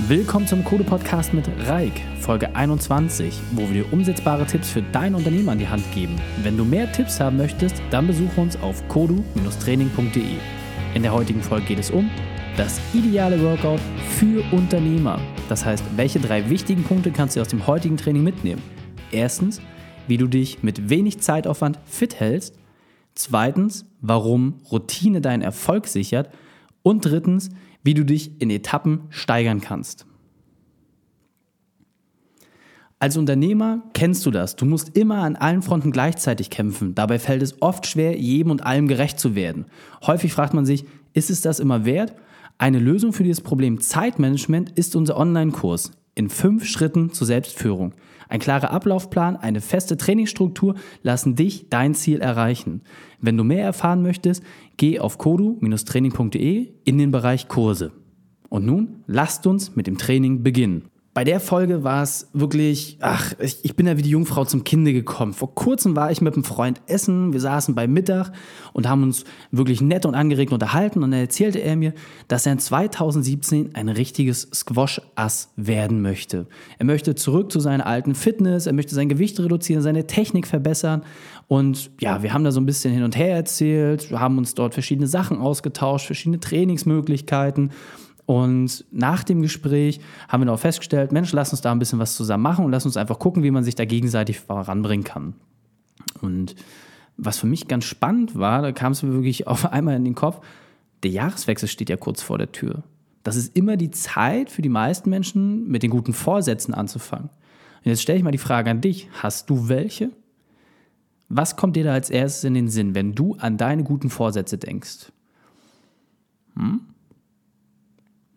Willkommen zum Code Podcast mit Reik, Folge 21, wo wir dir umsetzbare Tipps für dein Unternehmen an die Hand geben. Wenn du mehr Tipps haben möchtest, dann besuche uns auf kodu-training.de. In der heutigen Folge geht es um das ideale Workout für Unternehmer. Das heißt, welche drei wichtigen Punkte kannst du aus dem heutigen Training mitnehmen? Erstens, wie du dich mit wenig Zeitaufwand fit hältst. Zweitens, warum Routine deinen Erfolg sichert. Und drittens, wie du dich in Etappen steigern kannst. Als Unternehmer kennst du das. Du musst immer an allen Fronten gleichzeitig kämpfen. Dabei fällt es oft schwer, jedem und allem gerecht zu werden. Häufig fragt man sich, ist es das immer wert? Eine Lösung für dieses Problem Zeitmanagement ist unser Online-Kurs in fünf Schritten zur Selbstführung. Ein klarer Ablaufplan, eine feste Trainingsstruktur lassen dich dein Ziel erreichen. Wenn du mehr erfahren möchtest, geh auf kodu-training.de in den Bereich Kurse. Und nun lasst uns mit dem Training beginnen. Bei der Folge war es wirklich, ach, ich, ich, bin ja wie die Jungfrau zum Kinde gekommen. Vor kurzem war ich mit einem Freund essen, wir saßen beim Mittag und haben uns wirklich nett und angeregt unterhalten und dann erzählte er mir, dass er in 2017 ein richtiges Squash-Ass werden möchte. Er möchte zurück zu seiner alten Fitness, er möchte sein Gewicht reduzieren, seine Technik verbessern und ja, wir haben da so ein bisschen hin und her erzählt, haben uns dort verschiedene Sachen ausgetauscht, verschiedene Trainingsmöglichkeiten und nach dem Gespräch haben wir noch festgestellt, Mensch, lass uns da ein bisschen was zusammen machen und lass uns einfach gucken, wie man sich da gegenseitig voranbringen kann. Und was für mich ganz spannend war, da kam es mir wirklich auf einmal in den Kopf, der Jahreswechsel steht ja kurz vor der Tür. Das ist immer die Zeit für die meisten Menschen, mit den guten Vorsätzen anzufangen. Und jetzt stelle ich mal die Frage an dich, hast du welche? Was kommt dir da als erstes in den Sinn, wenn du an deine guten Vorsätze denkst? Hm?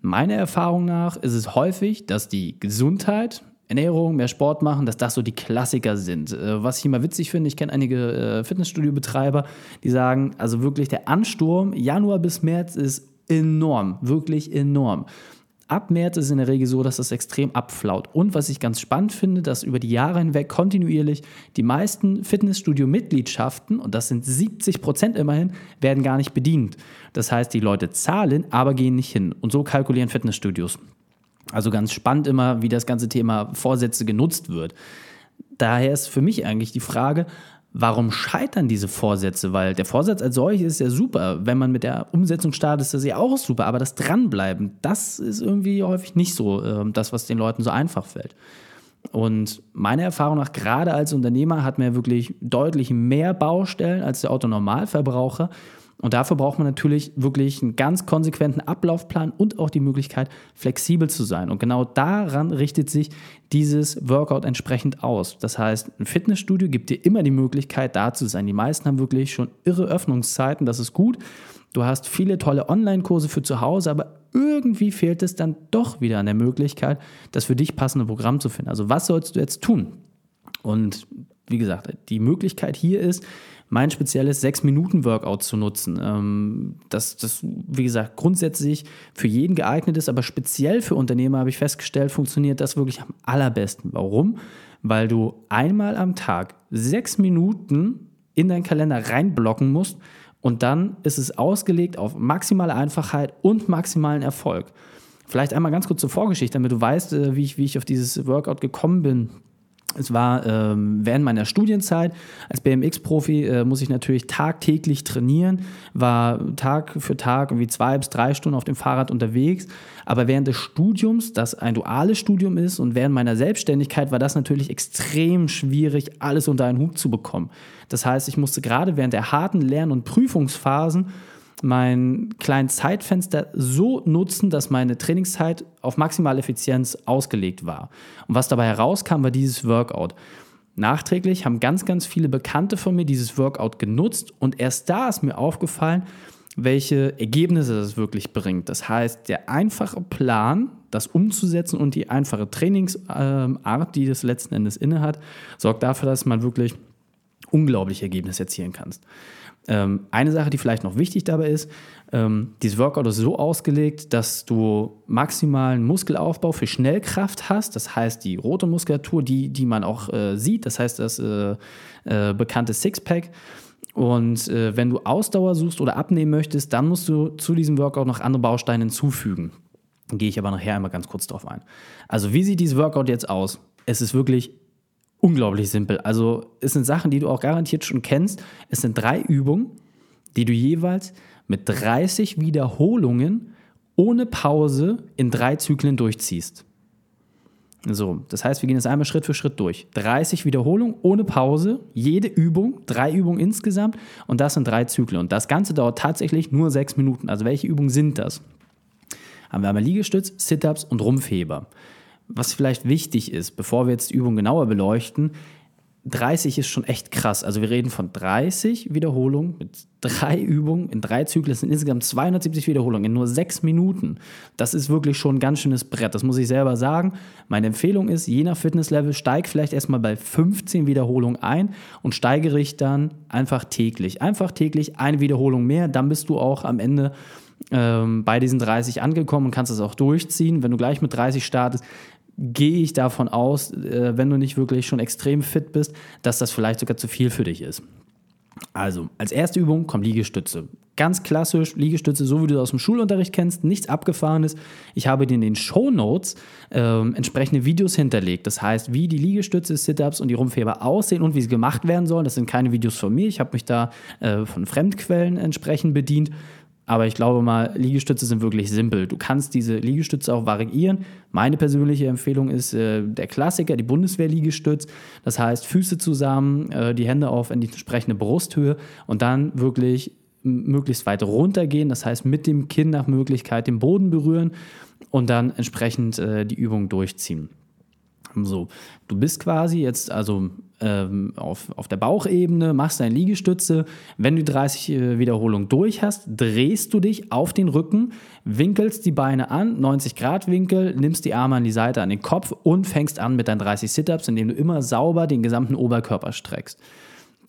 Meiner Erfahrung nach ist es häufig, dass die Gesundheit, Ernährung, mehr Sport machen, dass das so die Klassiker sind. Äh, was ich immer witzig finde, ich kenne einige äh, Fitnessstudio-Betreiber, die sagen, also wirklich der Ansturm Januar bis März ist enorm, wirklich enorm. Ab März ist in der Regel so, dass das extrem abflaut. Und was ich ganz spannend finde, dass über die Jahre hinweg kontinuierlich die meisten Fitnessstudio-Mitgliedschaften, und das sind 70 Prozent immerhin, werden gar nicht bedient. Das heißt, die Leute zahlen, aber gehen nicht hin. Und so kalkulieren Fitnessstudios. Also ganz spannend immer, wie das ganze Thema Vorsätze genutzt wird. Daher ist für mich eigentlich die Frage, Warum scheitern diese Vorsätze? Weil der Vorsatz als solches ist ja super. Wenn man mit der Umsetzung startet, ist das ja auch super. Aber das Dranbleiben, das ist irgendwie häufig nicht so äh, das, was den Leuten so einfach fällt. Und meiner Erfahrung nach, gerade als Unternehmer, hat man ja wirklich deutlich mehr Baustellen als der Autonormalverbraucher. Und dafür braucht man natürlich wirklich einen ganz konsequenten Ablaufplan und auch die Möglichkeit, flexibel zu sein. Und genau daran richtet sich dieses Workout entsprechend aus. Das heißt, ein Fitnessstudio gibt dir immer die Möglichkeit, da zu sein. Die meisten haben wirklich schon irre Öffnungszeiten, das ist gut. Du hast viele tolle Online-Kurse für zu Hause, aber irgendwie fehlt es dann doch wieder an der Möglichkeit, das für dich passende Programm zu finden. Also was sollst du jetzt tun? Und wie gesagt, die Möglichkeit hier ist, mein spezielles 6-Minuten-Workout zu nutzen. Ähm, das, das, wie gesagt, grundsätzlich für jeden geeignet ist, aber speziell für Unternehmer habe ich festgestellt, funktioniert das wirklich am allerbesten. Warum? Weil du einmal am Tag sechs Minuten in deinen Kalender reinblocken musst und dann ist es ausgelegt auf maximale Einfachheit und maximalen Erfolg. Vielleicht einmal ganz kurz zur Vorgeschichte, damit du weißt, äh, wie ich, wie ich auf dieses Workout gekommen bin. Es war ähm, während meiner Studienzeit als BMX-Profi äh, muss ich natürlich tagtäglich trainieren, war Tag für Tag irgendwie zwei bis drei Stunden auf dem Fahrrad unterwegs. Aber während des Studiums, das ein duales Studium ist, und während meiner Selbstständigkeit war das natürlich extrem schwierig, alles unter einen Hut zu bekommen. Das heißt, ich musste gerade während der harten Lern- und Prüfungsphasen mein kleines Zeitfenster so nutzen, dass meine Trainingszeit auf maximale Effizienz ausgelegt war. Und was dabei herauskam, war dieses Workout. Nachträglich haben ganz, ganz viele Bekannte von mir dieses Workout genutzt und erst da ist mir aufgefallen, welche Ergebnisse das wirklich bringt. Das heißt, der einfache Plan, das umzusetzen und die einfache Trainingsart, die das letzten Endes innehat, sorgt dafür, dass man wirklich unglaubliche Ergebnisse erzielen kannst. Ähm, eine Sache, die vielleicht noch wichtig dabei ist, ähm, dieses Workout ist so ausgelegt, dass du maximalen Muskelaufbau für Schnellkraft hast. Das heißt, die rote Muskulatur, die, die man auch äh, sieht, das heißt, das äh, äh, bekannte Sixpack. Und äh, wenn du Ausdauer suchst oder abnehmen möchtest, dann musst du zu diesem Workout noch andere Bausteine hinzufügen. Gehe ich aber nachher einmal ganz kurz drauf ein. Also, wie sieht dieses Workout jetzt aus? Es ist wirklich unglaublich simpel. Also, es sind Sachen, die du auch garantiert schon kennst. Es sind drei Übungen, die du jeweils mit 30 Wiederholungen ohne Pause in drei Zyklen durchziehst. So, das heißt, wir gehen jetzt einmal Schritt für Schritt durch. 30 Wiederholungen ohne Pause, jede Übung, drei Übungen insgesamt und das sind drei Zyklen. Und das Ganze dauert tatsächlich nur sechs Minuten. Also welche Übungen sind das? Haben wir einmal Liegestütz, Sit-Ups und Rumpfheber. Was vielleicht wichtig ist, bevor wir jetzt die Übung genauer beleuchten, 30 ist schon echt krass. Also wir reden von 30 Wiederholungen mit drei Übungen in drei Zyklen. Das sind insgesamt 270 Wiederholungen in nur sechs Minuten. Das ist wirklich schon ein ganz schönes Brett. Das muss ich selber sagen. Meine Empfehlung ist, je nach Fitnesslevel, steig vielleicht erstmal bei 15 Wiederholungen ein und steigere ich dann einfach täglich. Einfach täglich eine Wiederholung mehr. Dann bist du auch am Ende ähm, bei diesen 30 angekommen und kannst es auch durchziehen. Wenn du gleich mit 30 startest, gehe ich davon aus, äh, wenn du nicht wirklich schon extrem fit bist, dass das vielleicht sogar zu viel für dich ist. Also, als erste Übung kommt Liegestütze. Ganz klassisch, Liegestütze, so wie du das aus dem Schulunterricht kennst, nichts Abgefahrenes. Ich habe dir in den Show Notes äh, entsprechende Videos hinterlegt. Das heißt, wie die Liegestütze, Sit-Ups und die Rumpfheber aussehen und wie sie gemacht werden sollen. Das sind keine Videos von mir. Ich habe mich da äh, von Fremdquellen entsprechend bedient. Aber ich glaube mal, Liegestütze sind wirklich simpel. Du kannst diese Liegestütze auch variieren. Meine persönliche Empfehlung ist äh, der Klassiker, die Bundeswehr-Liegestütz. Das heißt, Füße zusammen, äh, die Hände auf in die entsprechende Brusthöhe und dann wirklich möglichst weit runtergehen. Das heißt, mit dem Kinn nach Möglichkeit den Boden berühren und dann entsprechend äh, die Übung durchziehen. So, du bist quasi jetzt also ähm, auf, auf der Bauchebene, machst deine Liegestütze. Wenn du 30 äh, Wiederholungen durch hast, drehst du dich auf den Rücken, winkelst die Beine an, 90 Grad Winkel, nimmst die Arme an die Seite, an den Kopf und fängst an mit deinen 30 Sit-Ups, indem du immer sauber den gesamten Oberkörper streckst.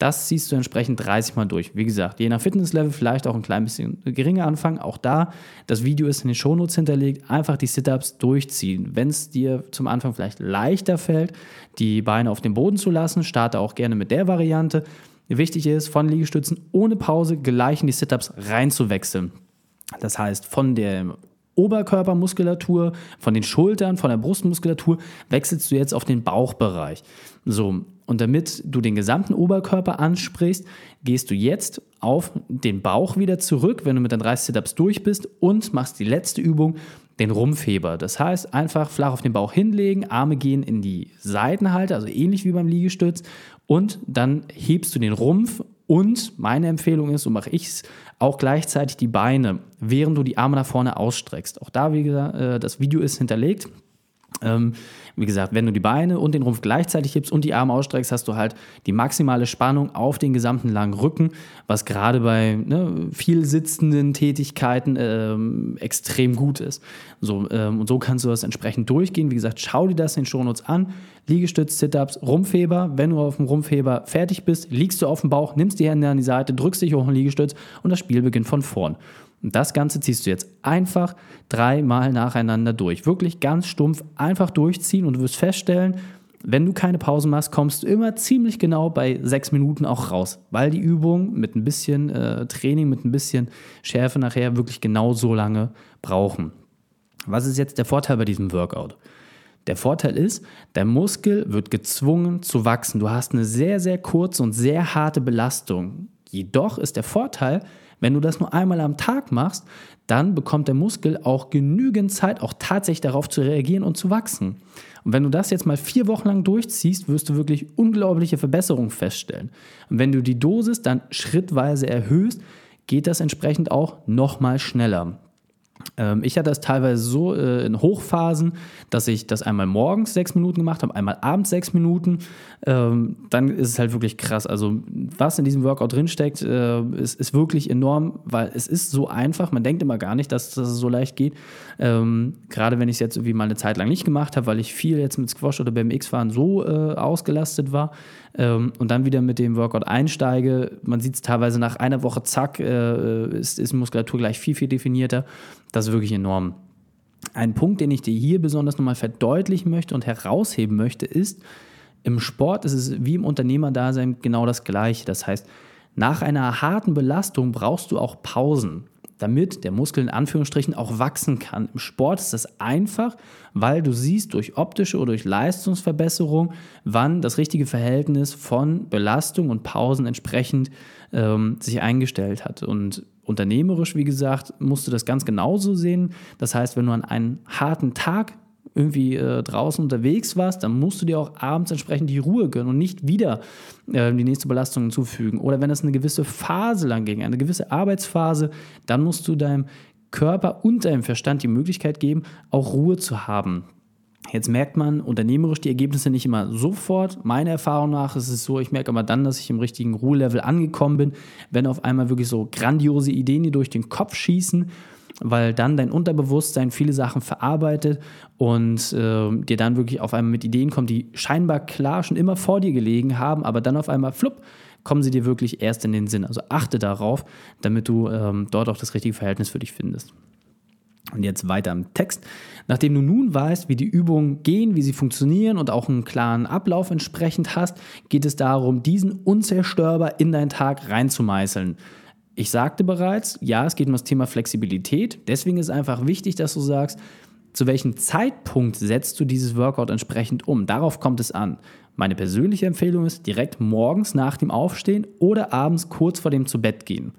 Das ziehst du entsprechend 30 Mal durch. Wie gesagt, je nach Fitnesslevel vielleicht auch ein klein bisschen geringer anfangen. Auch da, das Video ist in den Shownotes hinterlegt. Einfach die Sit-Ups durchziehen. Wenn es dir zum Anfang vielleicht leichter fällt, die Beine auf dem Boden zu lassen, starte auch gerne mit der Variante. Wichtig ist, von Liegestützen ohne Pause gleich in die Sit-Ups reinzuwechseln. Das heißt, von der Oberkörpermuskulatur, von den Schultern, von der Brustmuskulatur wechselst du jetzt auf den Bauchbereich. So, und damit du den gesamten Oberkörper ansprichst, gehst du jetzt auf den Bauch wieder zurück, wenn du mit deinen 30 Sit-Ups durch bist und machst die letzte Übung, den Rumpfheber. Das heißt, einfach flach auf den Bauch hinlegen, Arme gehen in die Seitenhalte, also ähnlich wie beim Liegestütz und dann hebst du den Rumpf und meine Empfehlung ist, so mache ich es, auch gleichzeitig die Beine, während du die Arme nach vorne ausstreckst. Auch da, wie gesagt, äh, das Video ist hinterlegt. Ähm, wie gesagt, wenn du die Beine und den Rumpf gleichzeitig hebst und die Arme ausstreckst, hast du halt die maximale Spannung auf den gesamten langen Rücken, was gerade bei ne, viel sitzenden Tätigkeiten ähm, extrem gut ist. So, ähm, und so kannst du das entsprechend durchgehen. Wie gesagt, schau dir das in den Shownotes an. Liegestütz, Sit-Ups, Rumpfheber. Wenn du auf dem Rumpfheber fertig bist, liegst du auf dem Bauch, nimmst die Hände an die Seite, drückst dich hoch in Liegestütz und das Spiel beginnt von vorn. Und das Ganze ziehst du jetzt einfach dreimal nacheinander durch. Wirklich ganz stumpf einfach durchziehen und du wirst feststellen, wenn du keine Pause machst, kommst du immer ziemlich genau bei sechs Minuten auch raus, weil die Übung mit ein bisschen äh, Training, mit ein bisschen Schärfe nachher wirklich genau so lange brauchen. Was ist jetzt der Vorteil bei diesem Workout? Der Vorteil ist, der Muskel wird gezwungen zu wachsen. Du hast eine sehr, sehr kurze und sehr harte Belastung. Jedoch ist der Vorteil, wenn du das nur einmal am Tag machst, dann bekommt der Muskel auch genügend Zeit, auch tatsächlich darauf zu reagieren und zu wachsen. Und wenn du das jetzt mal vier Wochen lang durchziehst, wirst du wirklich unglaubliche Verbesserungen feststellen. Und wenn du die Dosis dann schrittweise erhöhst, geht das entsprechend auch nochmal schneller. Ähm, ich hatte das teilweise so äh, in Hochphasen, dass ich das einmal morgens sechs Minuten gemacht habe, einmal abends sechs Minuten. Ähm, dann ist es halt wirklich krass. Also, was in diesem Workout drinsteckt, äh, ist, ist wirklich enorm, weil es ist so einfach. Man denkt immer gar nicht, dass das so leicht geht. Ähm, gerade wenn ich es jetzt irgendwie mal eine Zeit lang nicht gemacht habe, weil ich viel jetzt mit Squash oder BMX-Fahren so äh, ausgelastet war und dann wieder mit dem Workout einsteige. Man sieht es teilweise nach einer Woche, zack, äh, ist, ist Muskulatur gleich viel, viel definierter. Das ist wirklich enorm. Ein Punkt, den ich dir hier besonders nochmal verdeutlichen möchte und herausheben möchte, ist, im Sport ist es wie im Unternehmerdasein genau das Gleiche. Das heißt, nach einer harten Belastung brauchst du auch Pausen. damit der Muskel in Anführungsstrichen auch wachsen kann. Im Sport ist das einfach, weil du siehst durch optische oder durch Leistungsverbesserung, wann das richtige Verhältnis von Belastung und Pausen entsprechend ähm, sich eingestellt hat. Und unternehmerisch, wie gesagt, musst du das ganz genauso sehen. Das heißt, wenn du an einem harten Tag irgendwie äh, draußen unterwegs warst, dann musst du dir auch abends entsprechend die Ruhe gönnen und nicht wieder äh, die nächste Belastung hinzufügen. Oder wenn es eine gewisse Phase lang ging, eine gewisse Arbeitsphase, dann musst du deinem Körper und deinem Verstand die Möglichkeit geben, auch Ruhe zu haben. Jetzt merkt man unternehmerisch die Ergebnisse nicht immer sofort. Meiner Erfahrung nach ist es so, ich merke aber dann, dass ich im richtigen Ruhelevel angekommen bin, wenn auf einmal wirklich so grandiose Ideen, die durch den Kopf schießen weil dann dein Unterbewusstsein viele Sachen verarbeitet und äh, dir dann wirklich auf einmal mit Ideen kommt, die scheinbar klar schon immer vor dir gelegen haben, aber dann auf einmal flupp kommen sie dir wirklich erst in den Sinn. Also achte darauf, damit du ähm, dort auch das richtige Verhältnis für dich findest. Und jetzt weiter im Text. Nachdem du nun weißt, wie die Übungen gehen, wie sie funktionieren und auch einen klaren Ablauf entsprechend hast, geht es darum, diesen unzerstörbar in deinen Tag reinzumeißeln. Ich sagte bereits, ja, es geht um das Thema Flexibilität. Deswegen ist einfach wichtig, dass du sagst, zu welchem Zeitpunkt setzt du dieses Workout entsprechend um? Darauf kommt es an. Meine persönliche Empfehlung ist direkt morgens nach dem Aufstehen oder abends kurz vor dem zu Bett gehen.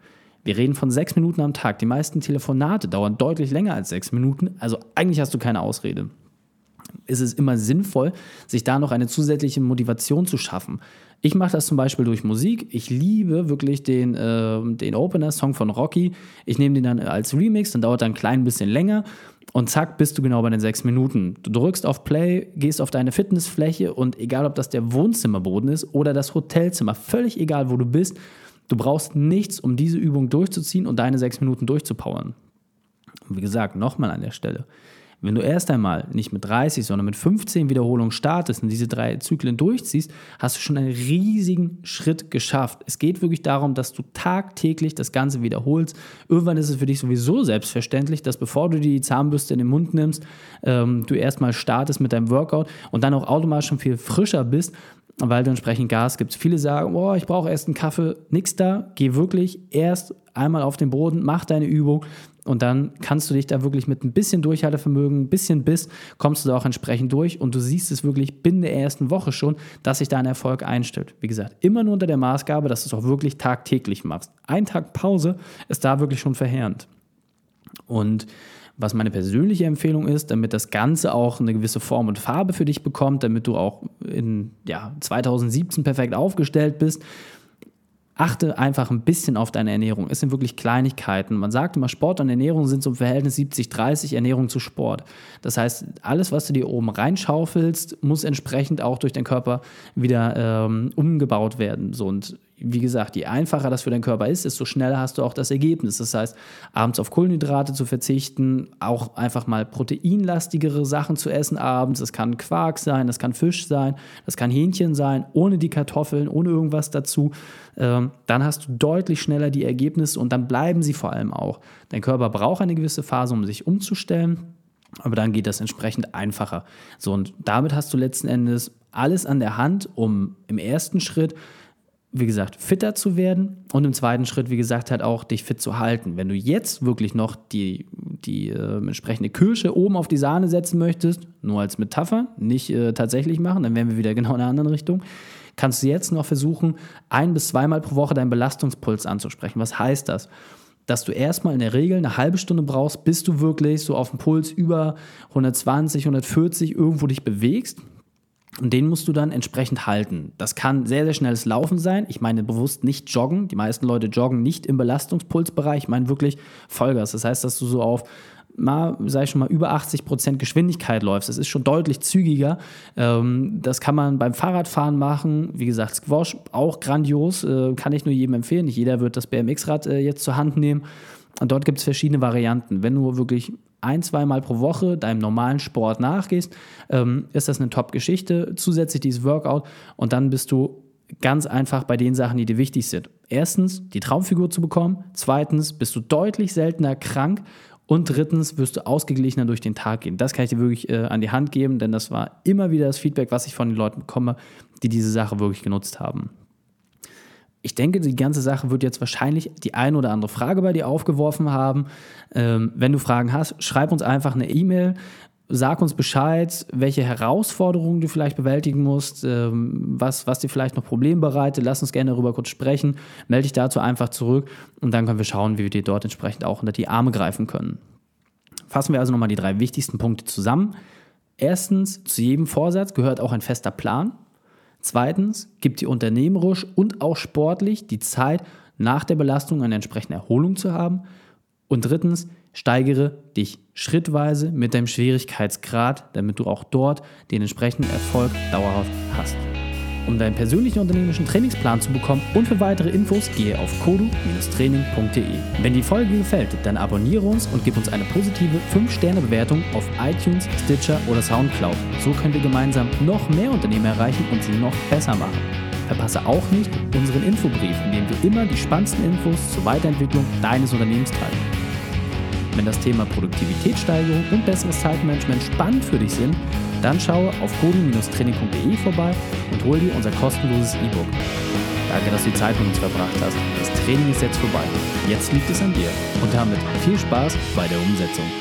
Wir reden von sechs Minuten am Tag. Die meisten Telefonate dauern deutlich länger als sechs Minuten. Also eigentlich hast du keine Ausrede. Ist es immer sinnvoll, sich da noch eine zusätzliche Motivation zu schaffen. Ich mache das zum Beispiel durch Musik. Ich liebe wirklich den, äh, den Opener-Song von Rocky. Ich nehme den dann als Remix, dann dauert er ein klein bisschen länger und zack, bist du genau bei den sechs Minuten. Du drückst auf Play, gehst auf deine Fitnessfläche und egal, ob das der Wohnzimmerboden ist oder das Hotelzimmer, völlig egal, wo du bist, du brauchst nichts, um diese Übung durchzuziehen und deine sechs Minuten durchzupowern. Und wie gesagt, nochmal an der Stelle. Wenn du erst einmal nicht mit 30, sondern mit 15 Wiederholungen startest und diese drei Zyklen durchziehst, hast du schon einen riesigen Schritt geschafft. Es geht wirklich darum, dass du tagtäglich das Ganze wiederholst. Irgendwann ist es für dich sowieso selbstverständlich, dass bevor du die Zahnbürste in den Mund nimmst, ähm, du erstmal startest mit deinem Workout und dann auch automatisch schon viel frischer bist, weil du entsprechend Gas gibst. Viele sagen, oh, ich brauche erst einen Kaffee, nix da, geh wirklich erst einmal auf den Boden, mach deine Übung und dann kannst du dich da wirklich mit ein bisschen Durchhaltevermögen, ein bisschen Biss, kommst du da auch entsprechend durch und du siehst es wirklich binnen der ersten Woche schon, dass sich da ein Erfolg einstellt. Wie gesagt, immer nur unter der Maßgabe, dass du es auch wirklich tagtäglich machst. Ein Tag Pause ist da wirklich schon verheerend. Und was meine persönliche Empfehlung ist, damit das Ganze auch eine gewisse Form und Farbe für dich bekommt, damit du auch in ja, 2017 perfekt aufgestellt bist, achte einfach ein bisschen auf deine Ernährung. Es sind wirklich Kleinigkeiten. Man sagt immer, Sport und Ernährung sind so im Verhältnis 70-30, Ernährung zu Sport. Das heißt, alles, was du dir oben reinschaufelst, muss entsprechend auch durch deinen Körper wieder ähm, umgebaut werden. So, und wie gesagt, je einfacher das für deinen Körper ist, desto schneller hast du auch das Ergebnis. Das heißt, abends auf Kohlenhydrate zu verzichten, auch einfach mal proteinlastigere Sachen zu essen abends. Das kann Quark sein, das kann Fisch sein, das kann Hähnchen sein, ohne die Kartoffeln, ohne irgendwas dazu. Ähm, dann hast du deutlich schneller die Ergebnisse und dann bleiben sie vor allem auch. Dein Körper braucht eine gewisse Phase, um sich umzustellen. Aber dann geht das entsprechend einfacher. So, und damit hast du letzten Endes alles an der Hand, um im ersten Schritt wie gesagt, fitter zu werden und im zweiten Schritt, wie gesagt, halt auch dich fit zu halten. Wenn du jetzt wirklich noch die, die äh, entsprechende Kirsche oben auf die Sahne setzen möchtest, nur als Metapher, nicht äh, tatsächlich machen, dann wären wir wieder genau in der anderen Richtung, kannst du jetzt noch versuchen, ein bis zweimal pro Woche deinen Belastungspuls anzusprechen. Was heißt das? dass du erstmal in der Regel eine halbe Stunde brauchst, bis du wirklich so auf dem Puls über 120, 140 irgendwo dich bewegst. Und den musst du dann entsprechend halten. Das kann sehr, sehr schnelles Laufen sein. Ich meine bewusst nicht joggen. Die meisten Leute joggen nicht im Belastungspulsbereich. Ich meine wirklich Vollgas. Das heißt, dass du so auf mal, sag ich schon mal, über 80 Prozent Geschwindigkeit läufst. Das ist schon deutlich zügiger. Ähm, das kann man beim Fahrradfahren machen. Wie gesagt, Squash auch grandios. Äh, kann ich nur jedem empfehlen. Nicht jeder wird das BMX-Rad äh, jetzt zur Hand nehmen. Und dort gibt es verschiedene Varianten. Wenn du wirklich ein, zweimal pro Woche deinem normalen Sport nachgehst, ähm, ist das eine Top-Geschichte. Zusätzlich dieses Workout und dann bist du ganz einfach bei den Sachen, die dir wichtig sind. Erstens, die Traumfigur zu bekommen. Zweitens, bist du deutlich seltener krank. Und drittens, wirst du ausgeglichener durch den Tag gehen. Das kann ich dir wirklich äh, an die Hand geben, denn das war immer wieder das Feedback, was ich von den Leuten bekomme, die diese Sache wirklich genutzt haben. Ich denke, die ganze Sache wird jetzt wahrscheinlich die eine oder andere Frage bei dir aufgeworfen haben. Ähm, wenn du Fragen hast, schreib uns einfach eine E-Mail. Sag uns Bescheid, welche Herausforderungen du vielleicht bewältigen musst, ähm, was, was dir vielleicht noch Probleme bereitet. Lass uns gerne darüber kurz sprechen. Melde dich dazu einfach zurück und dann können wir schauen, wie wir dir dort entsprechend auch unter die Arme greifen können. Fassen wir also nochmal die drei wichtigsten Punkte zusammen. Erstens, zu jedem Vorsatz gehört auch ein fester Plan. Zweitens, gib dir unternehmerisch und auch sportlich die Zeit, nach der Belastung eine entsprechende Erholung zu haben. Und drittens, steigere dich schrittweise mit deinem Schwierigkeitsgrad, damit du auch dort den entsprechenden Erfolg dauerhaft hast. Um deinen persönlichen unternehmerischen Trainingsplan zu bekommen und für weitere Infos gehe auf kodu-training.de. Wenn die Folge gefällt, dann abonniere uns und gib uns eine positive 5-Sterne-Bewertung auf iTunes, Stitcher oder Soundcloud. So können wir gemeinsam noch mehr Unternehmen erreichen und sie noch besser machen. Verpasse auch nicht unseren Infobrief, in dem wir immer die spannendsten Infos zur Weiterentwicklung deines Unternehmens teilen. Wenn das Thema Produktivitätssteigerung und besseres Zeitmanagement spannend für dich sind, dann schaue auf kodu-training.de vorbei und hol dir unser kostenloses E-Book. Danke, dass du die Zeit mit uns verbracht hast. Das Training ist jetzt vorbei. Jetzt liegt es an dir. Und damit viel Spaß bei der Umsetzung.